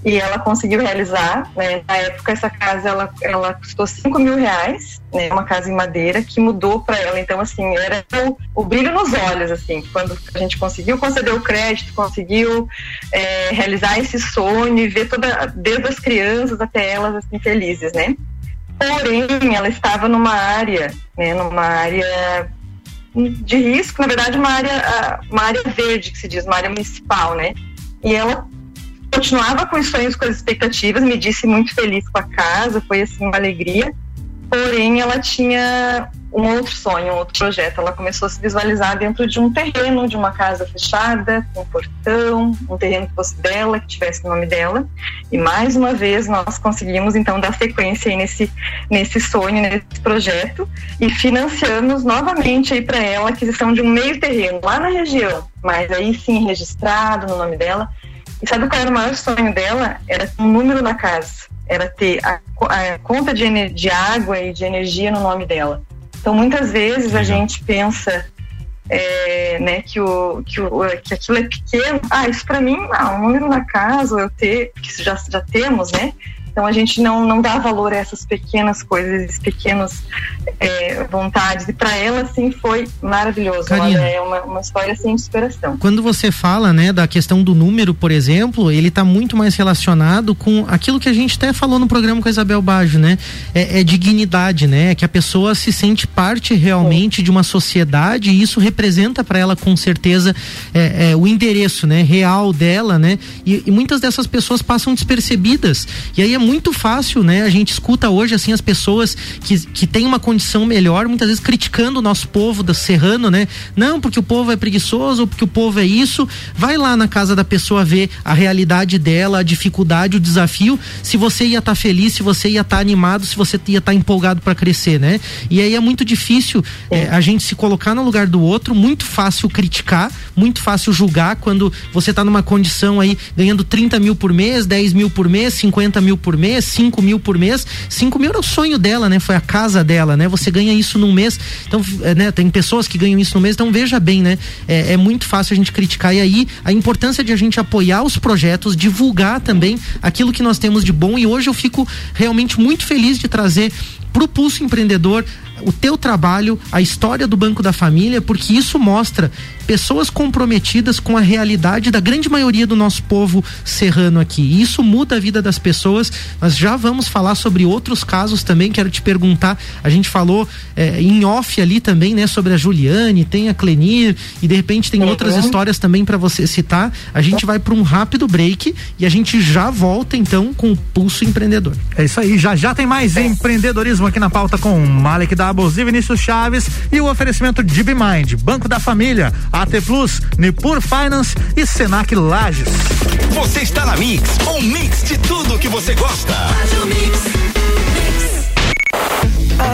e ela conseguiu realizar. Né? Na época, essa casa ela, ela custou 5 mil reais, né? uma casa em madeira, que mudou para ela. Então, assim, era o, o, brilho nos olhos, assim, quando a gente conseguiu conceder o crédito, conseguiu é, realizar esse sonho e ver toda, desde as crianças até elas, assim, felizes, né? Porém, ela estava numa área, né, numa área de risco, na verdade, uma área, uma área verde, que se diz, uma área municipal, né? E ela continuava com os sonhos, com as expectativas, me disse muito feliz com a casa, foi assim uma alegria. Porém, ela tinha um outro sonho, um outro projeto. Ela começou a se visualizar dentro de um terreno, de uma casa fechada, com um portão, um terreno que fosse dela, que tivesse o nome dela. E mais uma vez nós conseguimos então dar sequência nesse nesse sonho, nesse projeto e financiamos novamente aí para ela a aquisição de um meio terreno lá na região, mas aí sim registrado no nome dela e sabe qual era o maior sonho dela? Era um número na casa. Era ter a, a conta de, de água e de energia no nome dela. Então, muitas vezes a gente pensa é, né, que, o, que, o, que aquilo é pequeno. Ah, isso para mim, ah, um número na casa, eu ter, que já, já temos, né? Então a gente não, não dá valor a essas pequenas coisas, esses pequenos é, vontades. E para ela, assim, foi maravilhoso. É uma, uma história sem assim, superação. Quando você fala, né, da questão do número, por exemplo, ele está muito mais relacionado com aquilo que a gente até falou no programa com a Isabel Bajo, né? É, é dignidade, né? É que a pessoa se sente parte realmente é. de uma sociedade e isso representa para ela com certeza é, é, o endereço, né, real dela, né? E, e muitas dessas pessoas passam despercebidas. E aí é muito fácil, né? A gente escuta hoje, assim, as pessoas que, que têm uma condição melhor, muitas vezes criticando o nosso povo da serrano, né? Não, porque o povo é preguiçoso, ou porque o povo é isso. Vai lá na casa da pessoa ver a realidade dela, a dificuldade, o desafio, se você ia estar tá feliz, se você ia estar tá animado, se você ia estar tá empolgado para crescer, né? E aí é muito difícil é, a gente se colocar no lugar do outro, muito fácil criticar, muito fácil julgar quando você está numa condição aí ganhando 30 mil por mês, 10 mil por mês, 50 mil por mês, 5 mil por mês. 5 mil era o sonho dela, né? Foi a casa dela, né? Você ganha isso num mês. Então, é, né? Tem pessoas que ganham isso no mês, então veja bem, né? É, é muito fácil a gente criticar. E aí, a importância de a gente apoiar os projetos, divulgar também aquilo que nós temos de bom. E hoje eu fico realmente muito feliz de trazer para o Pulso Empreendedor o teu trabalho, a história do Banco da Família, porque isso mostra pessoas comprometidas com a realidade da grande maioria do nosso povo serrano aqui. E isso muda a vida das pessoas. Nós já vamos falar sobre outros casos também. Quero te perguntar. A gente falou é, em off ali também, né, sobre a Juliane, tem a Clenir e de repente tem uhum. outras histórias também para você citar. A gente vai para um rápido break e a gente já volta então com o Pulso Empreendedor. É isso aí. Já já tem mais empreendedorismo aqui na pauta com Malek Doubles e Vinícius Chaves e o oferecimento de Bimind, Banco da Família AT Plus, Nipur Finance e Senac Lages. Você está na Mix, um mix de tudo que você gosta. A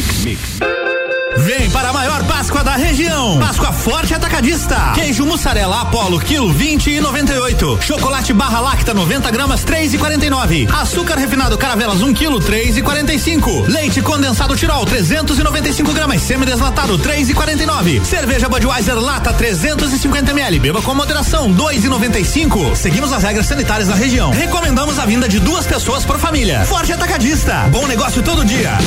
Mix. Mix. Vem para a maior Páscoa da região. Páscoa Forte Atacadista. Queijo mussarela Apollo, quilo 20 e 98. Chocolate barra lacta 90 gramas 3 e 49. Açúcar refinado Caravelas 1 quilo 3 e 45. Leite condensado Tirol 395 gramas semi-deslatado 3 e 49. Cerveja Budweiser lata 350 ml. Beba com moderação 2 e 95. Seguimos as regras sanitárias da região. Recomendamos a vinda de duas pessoas por família. Forte Atacadista. Bom negócio todo dia.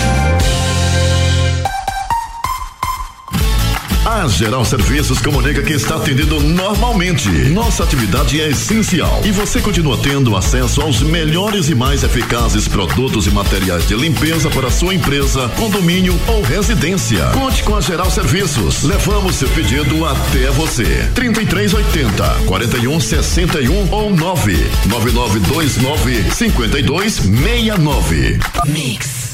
A Geral Serviços comunica que está atendendo normalmente. Nossa atividade é essencial e você continua tendo acesso aos melhores e mais eficazes produtos e materiais de limpeza para sua empresa, condomínio ou residência. Conte com a Geral Serviços. Levamos seu pedido até você. 3380 4161 ou 99929 5269. Mix.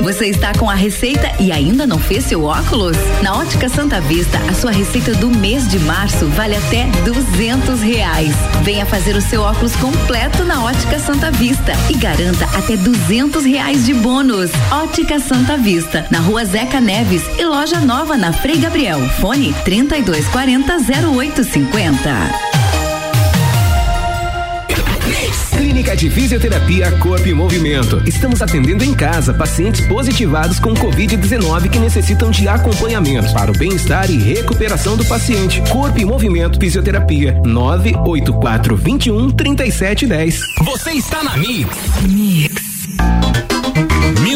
Você está com a receita e ainda não fez seu óculos? Na Ótica Santa Vista, a sua receita do mês de março vale até duzentos reais. Venha fazer o seu óculos completo na Ótica Santa Vista e garanta até duzentos reais de bônus. Ótica Santa Vista, na rua Zeca Neves e loja nova na Frei Gabriel. Fone 3240 0850. Clínica de Fisioterapia Corpo e Movimento. Estamos atendendo em casa pacientes positivados com Covid-19 que necessitam de acompanhamento para o bem-estar e recuperação do paciente. Corpo e Movimento Fisioterapia 984 21 3710. Você está na Mix. Mix.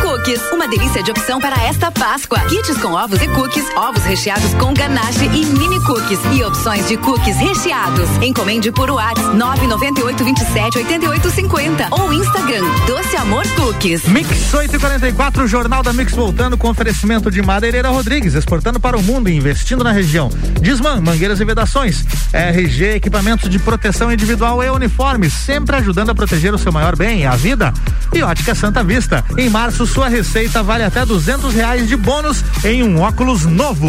Cookies, uma delícia de opção para esta Páscoa. Kits com ovos e cookies, ovos recheados com ganache e mini cookies e opções de cookies recheados. Encomende por WhatsApp 998 27 88 50 ou Instagram Doce Amor Cookies. Mix 844, Jornal da Mix voltando com oferecimento de Madeireira Rodrigues, exportando para o mundo e investindo na região. Disman, mangueiras e vedações. RG, equipamentos de proteção individual e uniformes, sempre ajudando a proteger o seu maior bem, a vida. E Ótica Santa Vista. Em março, sua receita vale até duzentos reais de bônus em um óculos novo.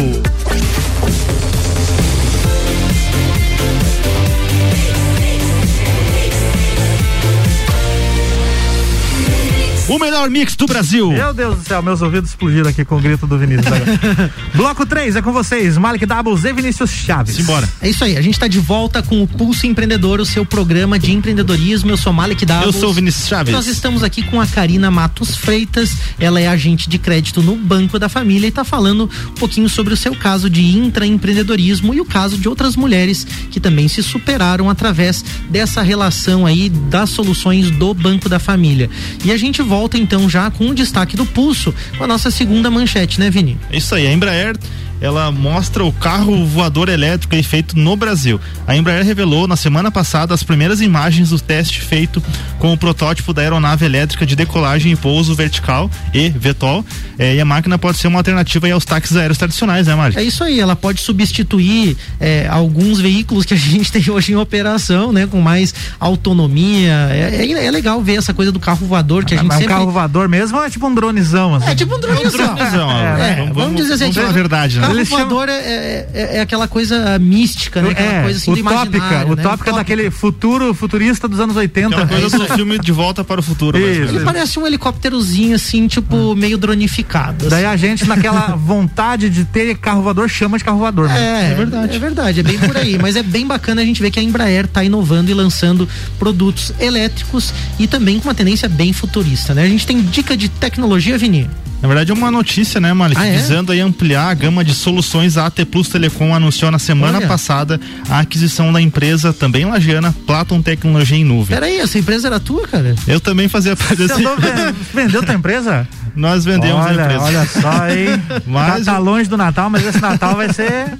O melhor mix do Brasil. Meu Deus do céu, meus ouvidos explodiram aqui com o grito do Vinícius. Bloco 3 é com vocês, Malik Doubles e Vinícius Chaves. Simbora. É isso aí, a gente está de volta com o Pulso Empreendedor, o seu programa de empreendedorismo. Eu sou Malik Doubles. Eu sou o Vinícius Chaves. Nós estamos aqui com a Karina Matos Freitas. Ela é agente de crédito no Banco da Família e está falando um pouquinho sobre o seu caso de intraempreendedorismo e o caso de outras mulheres que também se superaram através dessa relação aí das soluções do Banco da Família. E a gente volta então já com o destaque do Pulso, com a nossa segunda manchete, né, Vini? É isso aí, a Embraer ela mostra o carro voador elétrico aí feito no Brasil. A Embraer revelou na semana passada as primeiras imagens do teste feito com o protótipo da aeronave elétrica de decolagem e pouso vertical e VTOL. É, e a máquina pode ser uma alternativa aos táxis aéreos tradicionais, né, Mari? É isso aí, ela pode substituir é, alguns veículos que a gente tem hoje em operação, né, com mais autonomia. É, é, é legal ver essa coisa do carro voador que a gente Mas sempre. Carro voador mesmo ou é tipo um dronezão? Assim? É tipo um dronezão. Um dronezão, É, é, vamos, vamos- dizer assim, vamos verdade, né? Carro voador é, é, é- é aquela coisa mística, né? Aquela é, coisa assim do utópica, né? utópica daquele futuro futurista dos anos 80. Aquela coisa É isso do aí. filme De Volta para o Futuro. Ele parece um helicópterozinho assim, tipo, meio dronificado. Daí assim. a gente, naquela vontade de ter carro voador, chama de carro voador. né? É, é verdade. É verdade, é bem por aí. Mas é bem bacana a gente ver que a Embraer está inovando e lançando produtos elétricos e também com uma tendência bem futurista, né? A gente tem dica de tecnologia, Vini. Na verdade é uma notícia, né, Malik? Ah, é? Visando aí ampliar a gama de soluções, a AT Plus Telecom anunciou na semana Olha. passada a aquisição da empresa também lagiana Platon Tecnologia em Nuvem. Peraí, essa empresa era tua, cara? Eu também fazia parte ven- vendeu tua empresa? Nós vendemos olha, a empresa. olha só, hein? Mas tá, tá longe do Natal, mas esse Natal vai ser.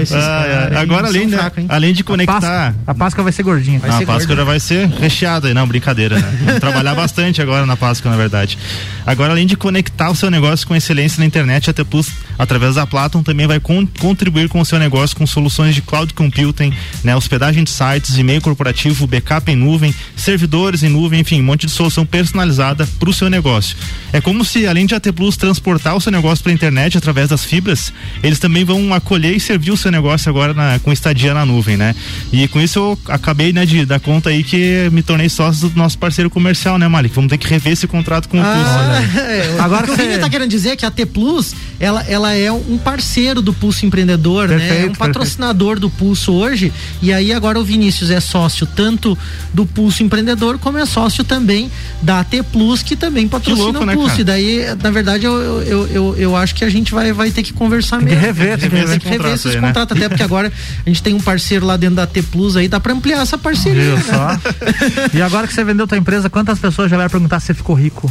Esses Ah, é. Agora, além, São né, fraco, hein? além de A Páscoa, conectar. a Páscoa vai ser gordinha. Ah, a Páscoa já vai ser recheada aí, não, brincadeira, né? Vamos trabalhar bastante agora na Páscoa, na verdade. Agora, além de conectar o seu negócio com excelência na internet, a Plus, através da Platon, também vai con- contribuir com o seu negócio com soluções de cloud computing, né? Hospedagem de sites, e-mail corporativo, backup em nuvem, servidores em nuvem, enfim, um monte de solução personalizada para o seu negócio. É como se, além de a T Plus transportar o seu negócio para a internet através das fibras, eles também vão acolher e servir o seu negócio agora na- com estadia na nuvem, né? E com isso eu acabei, né, de dar conta aí que me tornei sócio do nosso parceiro comercial, né, Malik? Vamos ter que rever esse contrato com o Plus. Ah, é, Agora o que o Vini tá querendo dizer é que a T Plus, ela, ela é um parceiro do Pulso Empreendedor, né? É Perfeito, um patrocinador do Pulso hoje. E aí agora o Vinícius é sócio tanto do Pulso Empreendedor como é sócio também da T Plus, que também patrocina louco, o né, Pulso. cara? E daí, na verdade, eu, eu, eu, eu, eu acho que a gente vai, vai ter que conversar Tem que mesmo. rever, tem que Tem rever que esse rever contrato esses aí, né? contratos, até porque agora a gente tem um parceiro lá dentro da T Plus aí, dá pra ampliar essa parceria. Né? só? E agora que você vendeu tua empresa, quantas pessoas já vieram perguntar se você ficou rico?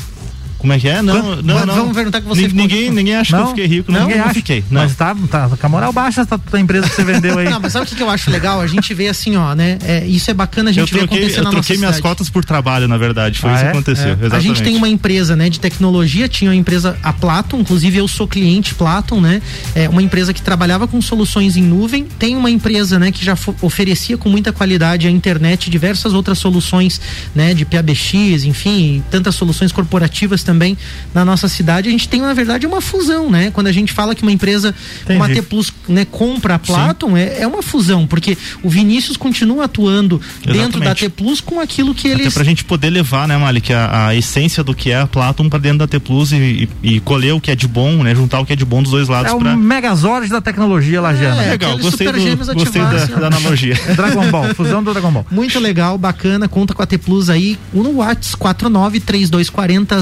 Como é que é? Não, não, Vamos não. perguntar que você ficou ninguém, rico. ninguém acha que eu fiquei rico, não, Ninguém não acha. fiquei. Não. Mas tá, tá com a moral baixa essa tua empresa que você vendeu aí. Não, mas sabe o que, que eu acho legal? A gente vê assim, ó, né? É, isso é bacana a Eu gente ver troquei, acontecer eu na nossa troquei minhas cidade. cotas por trabalho, na verdade. Foi Ah, isso é? que aconteceu. É. Exatamente. A gente tem uma empresa, né, de tecnologia, tinha uma empresa, a Platon, inclusive eu sou cliente Platon, né? É uma empresa que trabalhava com soluções em nuvem. Tem uma empresa, né, que já oferecia com muita qualidade a internet, diversas outras soluções, né, de PABX, enfim, tantas soluções corporativas também na nossa cidade. A gente tem, na verdade, uma fusão, né? Quando a gente fala que uma empresa, uma Entendi. T Plus, né, compra a Platon, é, é uma fusão, porque o Vinícius continua atuando dentro da Exatamente. T Plus com aquilo que Até eles pra gente poder levar, né, Malik, a, a essência do que é a Platon pra dentro da T Plus e, e, e colher o que é de bom, né? Juntar o que é de bom dos dois lados É o pra. Megazord da tecnologia lajana. É, Legal, gostei, super do, gêmeos gostei da, da analogia. É Dragon Ball, fusão do Dragon Ball. Muito legal, bacana, conta com a T Plus aí no Whats 493240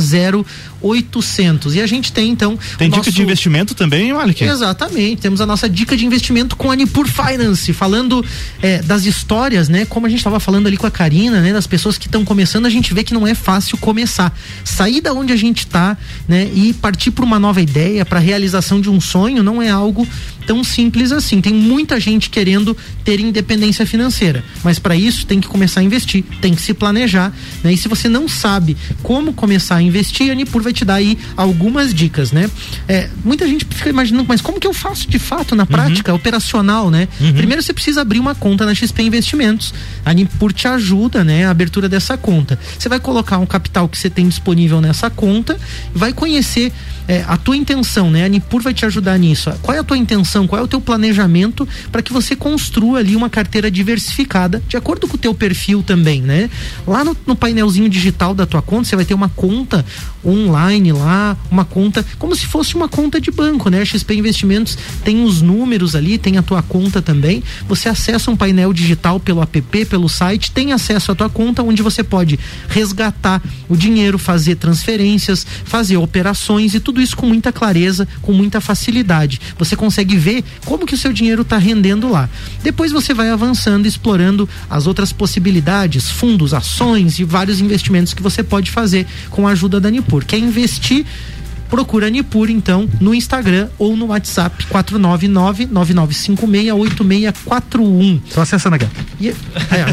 0800. E a gente tem então Tem o dica nosso- de investimento também, Malik? Exatamente, temos a nossa dica de investimento com a Nipur Finance, falando é, das histórias, né? Como a gente estava falando ali com a Karina, né? Das pessoas que estão começando, a gente vê que não é fácil começar. Sair da onde a gente está, né? E partir para uma nova ideia, para a realização de um sonho, não é algo tão simples assim. Tem muita gente querendo ter independência financeira, mas para isso tem que começar a investir, tem que se planejar, né? E se você não sabe como começar a investir, e a Nipur vai te dar aí algumas dicas, né? É, muita gente fica imaginando, mas como que eu faço de fato na prática, uhum. operacional, né? Uhum. Primeiro você precisa abrir uma conta na XP Investimentos. A Nipur te ajuda, né? A abertura dessa conta. Você vai colocar um capital que você tem disponível nessa conta, vai conhecer é, a tua intenção, né? A Nipur vai te ajudar nisso. Qual é a tua intenção? Qual é o teu planejamento para que você construa ali uma carteira diversificada de acordo com o teu perfil também, né? Lá no, no painelzinho digital da tua conta, você vai ter uma conta online lá, uma conta como se fosse uma conta de banco, né? A XP Investimentos tem os números ali, tem a tua conta também. Você acessa um painel digital pelo app, pelo site, tem acesso à tua conta onde você pode resgatar o dinheiro, fazer transferências, fazer operações e tudo tudo isso com muita clareza, com muita facilidade. Você consegue ver como que o seu dinheiro está rendendo lá. Depois você vai avançando, explorando as outras possibilidades, fundos, ações e vários investimentos que você pode fazer com a ajuda da Nipur. Quer investir? Procura Nipur então no Instagram ou no WhatsApp 499-9956-8641. Tô acessando aqui. E, é,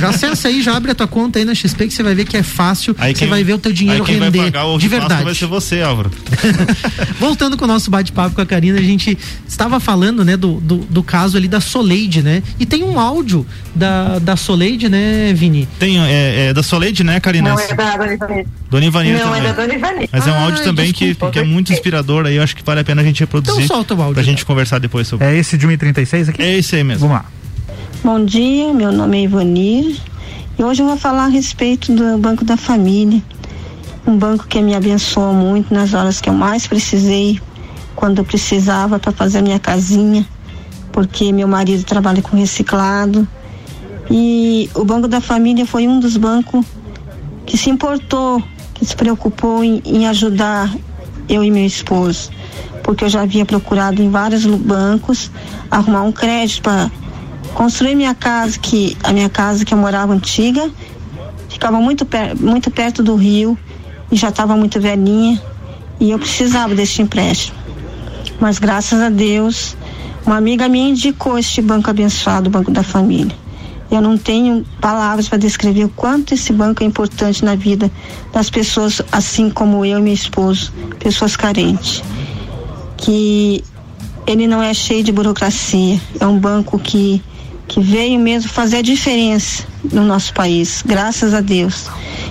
já acessa aí, já abre a tua conta aí na XP que você vai ver que é fácil, aí você vai ver o teu dinheiro aí quem render vai pagar o de verdade. vai ser você, Álvaro. Voltando com o nosso bate-papo com a Karina, a gente estava falando, né, do, do, do, caso ali da Soleide, né? E tem um áudio da, da Soleide, né, Vini? Tem, é, é da Soleide, né, Karina? Não, é da Dona Ivanir. Dona Ivanir Não, também. é da Dona. Mas é um áudio também desculpa, que, que é muito inspirador aí, eu acho que vale a pena a gente reproduzir. Então solta o áudio. Pra gente conversar depois sobre. É esse de 1,36 aqui? É esse aí mesmo. Vamos lá. Bom dia, meu nome é Ivanir e hoje eu vou falar a respeito do Banco da Família. Um banco que me abençoou muito nas horas que eu mais precisei, quando eu precisava para fazer a minha casinha, porque meu marido trabalha com reciclado. E o Banco da Família foi um dos bancos que se importou, que se preocupou em, em ajudar eu e meu esposo, porque eu já havia procurado em vários bancos arrumar um crédito para construir minha casa, que a minha casa que eu morava antiga ficava muito, per, muito perto do rio e já estava muito velhinha e eu precisava desse empréstimo. Mas graças a Deus, uma amiga minha indicou este banco abençoado, o Banco da Família. Eu não tenho palavras para descrever o quanto esse banco é importante na vida das pessoas, assim como eu e meu esposo, pessoas carentes. Que ele não é cheio de burocracia, é um banco que, que veio mesmo fazer a diferença no nosso país, graças a Deus.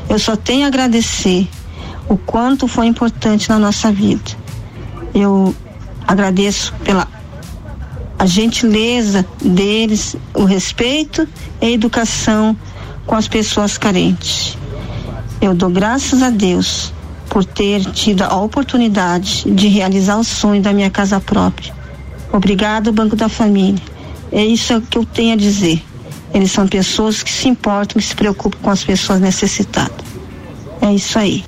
Eu só tenho a agradecer o quanto foi importante na nossa vida. Eu agradeço pela a gentileza deles, o respeito e a educação com as pessoas carentes. Eu dou graças a Deus por ter tido a oportunidade de realizar o sonho da minha casa própria. Obrigado, Banco da Família. É isso que eu tenho a dizer. Eles são pessoas que se importam, que se preocupam com as pessoas necessitadas. É isso aí.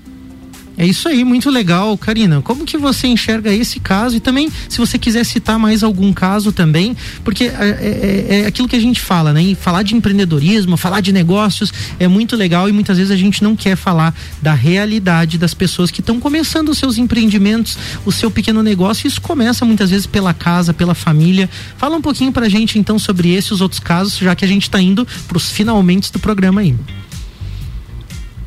É isso aí, muito legal, Karina. Como que você enxerga esse caso e também, se você quiser citar mais algum caso também, porque é, é, é, é aquilo que a gente fala, né? E falar de empreendedorismo, falar de negócios é muito legal e muitas vezes a gente não quer falar da realidade das pessoas que estão começando os seus empreendimentos, o seu pequeno negócio. Isso começa muitas vezes pela casa, pela família. Fala um pouquinho pra gente então sobre esse e os outros casos, já que a gente está indo para os finalmente do programa aí.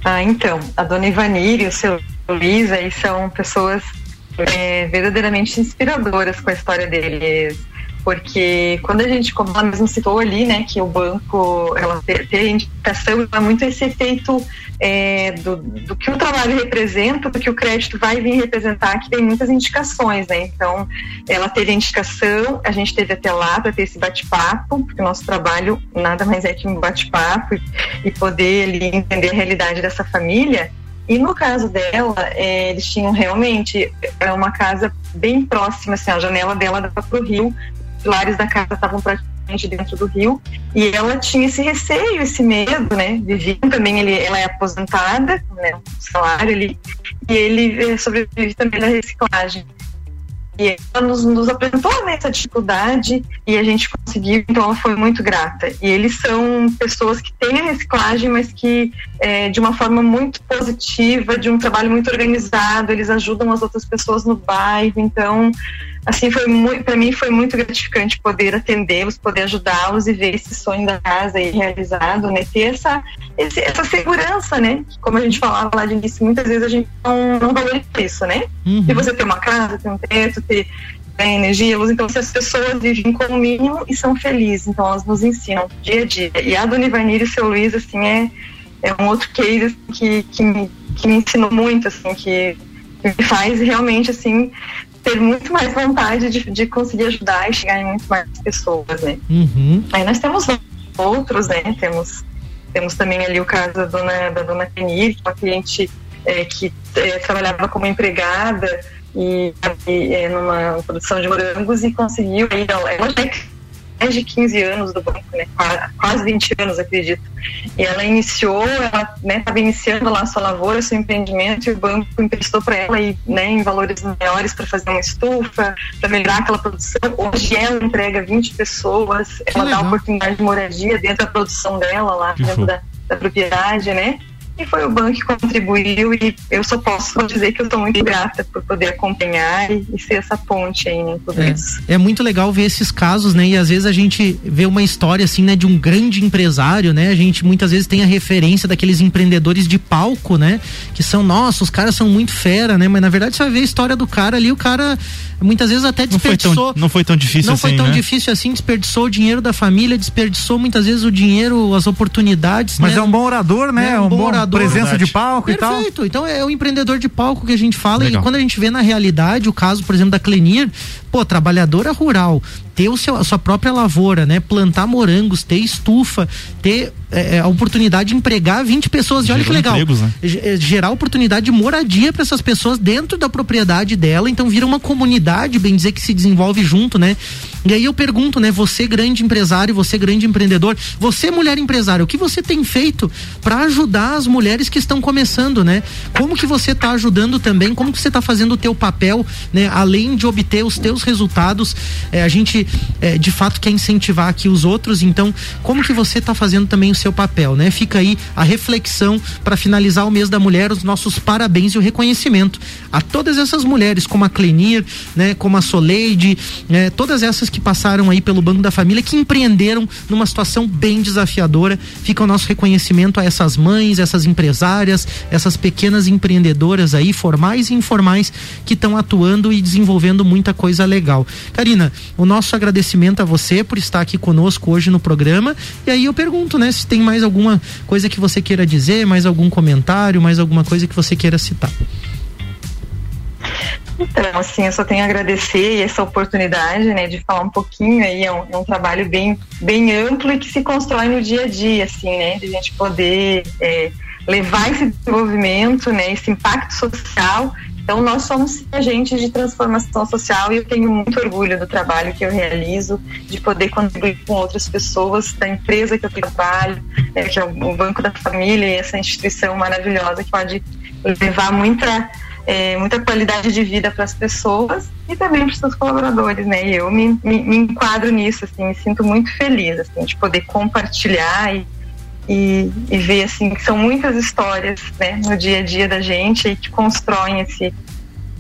Ah, então, a dona Ivanir e o seu Luiz aí são pessoas é, verdadeiramente inspiradoras com a história deles. Porque quando a gente, como ela mesmo citou ali, né, que o banco, ela ter, indicação, é muito esse efeito é, do, do, que o trabalho representa, do que o crédito vai vir representar, que tem muitas indicações, né? Então, ela teve a indicação, a gente teve até lá para ter esse bate-papo, porque o nosso trabalho nada mais é que um bate-papo e poder ali entender a realidade dessa família. E no caso dela, é, eles tinham realmente é uma casa bem próxima, assim, a janela dela dava para o rio, os pilares da casa estavam praticamente dentro do rio, e ela tinha esse receio, esse medo, né? Vivia também, ele, ela é aposentada, né? Um salário ali, e ele é, sobrevive também da reciclagem. E ela nos, nos apresentou né, essa dificuldade e a gente conseguiu, então ela foi muito grata. E eles são pessoas que têm a reciclagem, mas que é, de uma forma muito positiva, de um trabalho muito organizado, eles ajudam as outras pessoas no bairro, então assim foi muito para mim foi muito gratificante poder atendê-los poder ajudá-los e ver esse sonho da casa aí realizado né ter essa esse, essa segurança né como a gente falava lá de início muitas vezes a gente não, não valoriza isso né uhum. e você ter uma casa ter um teto ter tem energia, luz, então se as pessoas vivem com o mínimo e são felizes, então elas nos ensinam dia a dia. E a Dona Ivanir e o seu Luiz, assim, é, é um outro case assim, que, que, me, que me ensinou muito, assim, que, que me faz realmente, assim, ter muito mais vontade de, de conseguir ajudar e chegar em muito mais pessoas, né? Uhum. Aí nós temos outros, né? Temos, temos também ali o caso da dona, da dona é uma cliente é, que é, trabalhava como empregada, e, e é, numa produção de morangos e conseguiu aí, ela, é mais de 15 anos do banco, né, quase 20 anos, acredito. E ela iniciou, ela estava né, iniciando lá a sua lavoura, seu empreendimento, e o banco emprestou para ela aí, né, em valores maiores para fazer uma estufa, para melhorar aquela produção. Hoje ela entrega 20 pessoas, ela dá oportunidade de moradia dentro da produção dela lá, dentro da, da propriedade, né? E foi o banco que contribuiu e eu só posso dizer que eu estou muito grata por poder acompanhar e, e ser essa ponte aí, né, tudo é, isso. É muito legal ver esses casos, né? E às vezes a gente vê uma história assim, né, de um grande empresário, né? A gente muitas vezes tem a referência daqueles empreendedores de palco, né? Que são, nossa, os caras são muito fera, né? Mas na verdade você vai ver a história do cara ali, o cara muitas vezes até desperdiçou. Não foi tão, não foi tão difícil não assim. Não foi tão né? difícil assim, desperdiçou o dinheiro da família, desperdiçou muitas vezes o dinheiro, as oportunidades. Mas né? é um bom orador, né? É um, um bom, orador. Presença de palco Perfeito. e tal. Perfeito. Então é o empreendedor de palco que a gente fala Legal. e quando a gente vê na realidade o caso, por exemplo, da Clenir, pô, trabalhadora rural, ter o seu, a sua própria lavoura, né? Plantar morangos, ter estufa, ter é, a oportunidade de empregar 20 pessoas. E olha que legal. Empregos, né? Gerar oportunidade de moradia para essas pessoas dentro da propriedade dela. Então vira uma comunidade, bem dizer, que se desenvolve junto, né? E aí eu pergunto, né? Você, grande empresário, você, grande empreendedor, você, mulher empresária, o que você tem feito para ajudar as mulheres que estão começando, né? Como que você está ajudando também? Como que você está fazendo o teu papel, né? Além de obter os teus resultados, é, a gente é, de fato quer incentivar aqui os outros. Então, como que você está fazendo também o seu papel, né? Fica aí a reflexão para finalizar o mês da mulher, os nossos parabéns e o reconhecimento a todas essas mulheres, como a Clenir, né? Como a Soleide, né? Todas essas que passaram aí pelo Banco da Família, que empreenderam numa situação bem desafiadora. Fica o nosso reconhecimento a essas mães, essas empresárias, essas pequenas empreendedoras aí, formais e informais, que estão atuando e desenvolvendo muita coisa legal. Karina, o nosso agradecimento a você por estar aqui conosco hoje no programa. E aí eu pergunto, né, se tem mais alguma coisa que você queira dizer, mais algum comentário, mais alguma coisa que você queira citar. Então, assim, eu só tenho a agradecer essa oportunidade, né, de falar um pouquinho aí, é um, é um, trabalho bem, bem amplo e que se constrói no dia a dia, assim, né, de a gente poder é, levar esse desenvolvimento, né, esse impacto social. Então, nós somos agentes de transformação social e eu tenho muito orgulho do trabalho que eu realizo, de poder contribuir com outras pessoas, da empresa que eu trabalho, né, que é o Banco da Família e essa instituição maravilhosa que pode levar muita é, muita qualidade de vida para as pessoas e também para os seus colaboradores, né? E eu me, me, me, enquadro nisso, assim, me sinto muito feliz, assim, de poder compartilhar e, e, e, ver, assim, que são muitas histórias, né, no dia a dia da gente e que constroem esse,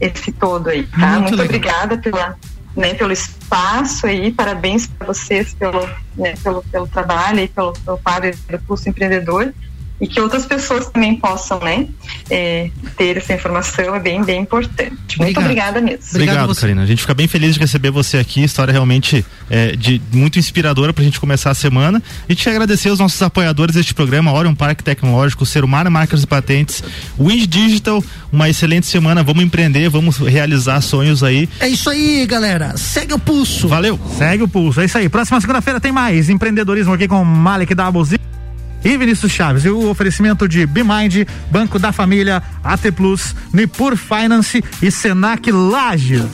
esse todo aí, tá? Muito, muito obrigada pela, né, pelo espaço aí, parabéns para vocês pelo, né, pelo, pelo trabalho e pelo, pelo quadro do curso empreendedor e que outras pessoas também possam, né, é, ter essa informação é bem, bem importante. Obrigado. Muito obrigada mesmo. Obrigado, Obrigado Karina. A gente fica bem feliz de receber você aqui, história realmente é, de muito inspiradora para a gente começar a semana. A gente quer agradecer os nossos apoiadores deste programa, Orion Parque Tecnológico, Serumar Marcas e Patentes, Wind Digital, uma excelente semana, vamos empreender, vamos realizar sonhos aí. É isso aí, galera, segue o pulso. Valeu. Segue o pulso, é isso aí. Próxima segunda-feira tem mais empreendedorismo aqui com Malek Doubles e Vinícius Chaves. E o oferecimento de BeMind, Banco da Família, AT Plus, Nipur Finance e Senac Lages.